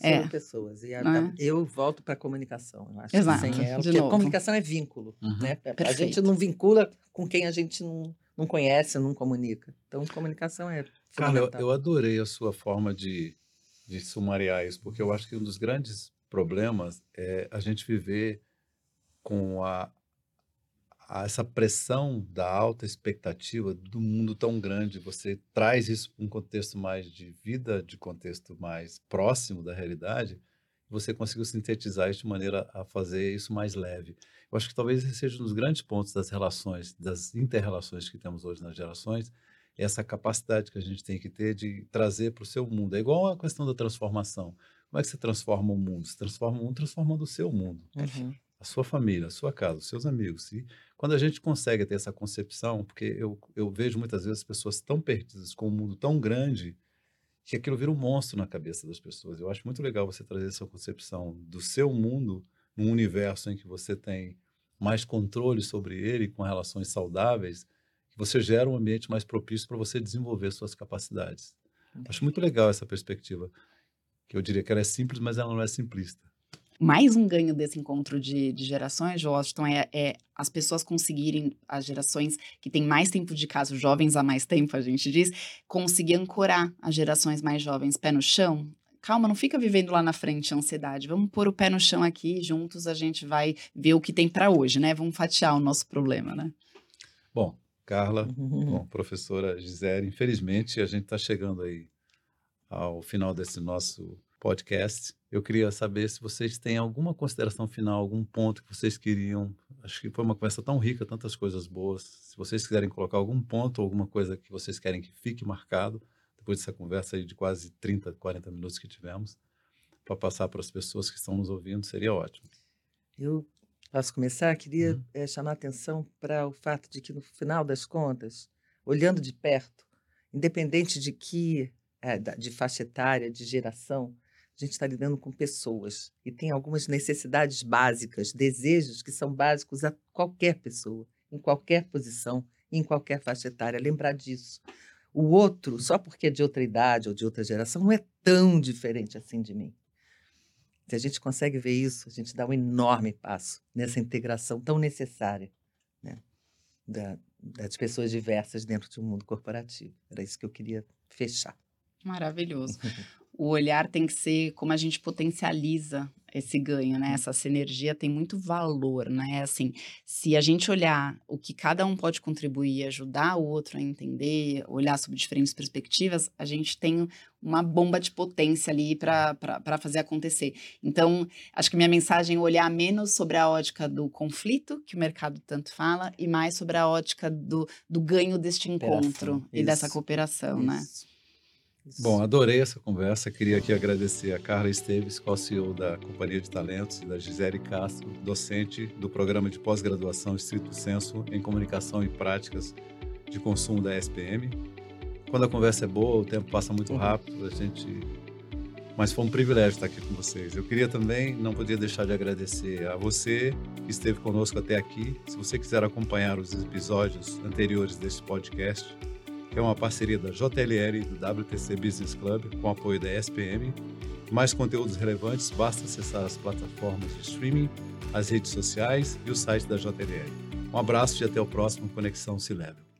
É sobre é. pessoas. E a, é? eu volto para a comunicação, eu acho. Exato. Sem ela, porque a comunicação é vínculo, uhum. né? Perfeito. A gente não vincula com quem a gente não não conhece, não comunica. Então, comunicação é Cara, eu, eu, adorei a sua forma de, de sumariar isso, porque eu acho que um dos grandes problemas é a gente viver com a, a essa pressão da alta expectativa do mundo tão grande. Você traz isso para um contexto mais de vida, de contexto mais próximo da realidade, você conseguiu sintetizar isso de maneira a fazer isso mais leve. Eu acho que talvez esse seja um dos grandes pontos das relações, das interrelações que temos hoje nas gerações, essa capacidade que a gente tem que ter de trazer para o seu mundo. É igual a questão da transformação. Como é que você transforma o mundo? Você transforma o mundo transformando o seu mundo. Uhum. A sua família, a sua casa, os seus amigos. E quando a gente consegue ter essa concepção, porque eu, eu vejo muitas vezes pessoas tão perdidas com um mundo tão grande que aquilo vira um monstro na cabeça das pessoas. Eu acho muito legal você trazer essa concepção do seu mundo num universo em que você tem mais controle sobre ele, com relações saudáveis, que você gera um ambiente mais propício para você desenvolver suas capacidades. Acho muito legal essa perspectiva, que eu diria que ela é simples, mas ela não é simplista mais um ganho desse encontro de, de gerações, Washington, é, é, as pessoas conseguirem, as gerações que têm mais tempo de casa, jovens há mais tempo, a gente diz, conseguir ancorar as gerações mais jovens pé no chão. Calma, não fica vivendo lá na frente a ansiedade. Vamos pôr o pé no chão aqui, juntos a gente vai ver o que tem para hoje, né? Vamos fatiar o nosso problema, né? Bom, Carla, (laughs) bom, professora Gisele, infelizmente a gente está chegando aí ao final desse nosso podcast. Eu queria saber se vocês têm alguma consideração final, algum ponto que vocês queriam. Acho que foi uma conversa tão rica, tantas coisas boas. Se vocês quiserem colocar algum ponto, alguma coisa que vocês querem que fique marcado, depois dessa conversa aí de quase 30, 40 minutos que tivemos, para passar para as pessoas que estão nos ouvindo, seria ótimo. Eu posso começar? Queria uhum. é, chamar a atenção para o fato de que, no final das contas, olhando de perto, independente de que, é, de faixa etária, de geração, a gente está lidando com pessoas e tem algumas necessidades básicas, desejos que são básicos a qualquer pessoa, em qualquer posição, em qualquer faixa etária. Lembrar disso. O outro, só porque é de outra idade ou de outra geração, não é tão diferente assim de mim. Se a gente consegue ver isso, a gente dá um enorme passo nessa integração tão necessária né, da, das pessoas diversas dentro de um mundo corporativo. Era isso que eu queria fechar. Maravilhoso. (laughs) o olhar tem que ser como a gente potencializa esse ganho, né? Essa sinergia tem muito valor, né? Assim, se a gente olhar o que cada um pode contribuir, ajudar o outro a entender, olhar sobre diferentes perspectivas, a gente tem uma bomba de potência ali para fazer acontecer. Então, acho que minha mensagem é olhar menos sobre a ótica do conflito, que o mercado tanto fala, e mais sobre a ótica do, do ganho deste encontro e dessa cooperação, né? Bom, adorei essa conversa. Queria aqui agradecer a Carla Esteves, co-CEO da Companhia de Talentos, e da Gisele Castro, docente do programa de pós-graduação Estrito Senso em Comunicação e Práticas de Consumo da SPM. Quando a conversa é boa, o tempo passa muito rápido, a gente... Mas foi um privilégio estar aqui com vocês. Eu queria também, não podia deixar de agradecer a você que esteve conosco até aqui. Se você quiser acompanhar os episódios anteriores desse podcast, que é uma parceria da JLL e do WTC Business Club com apoio da SPM. Mais conteúdos relevantes, basta acessar as plataformas de streaming, as redes sociais e o site da JLL. Um abraço e até o próximo Conexão Se Level.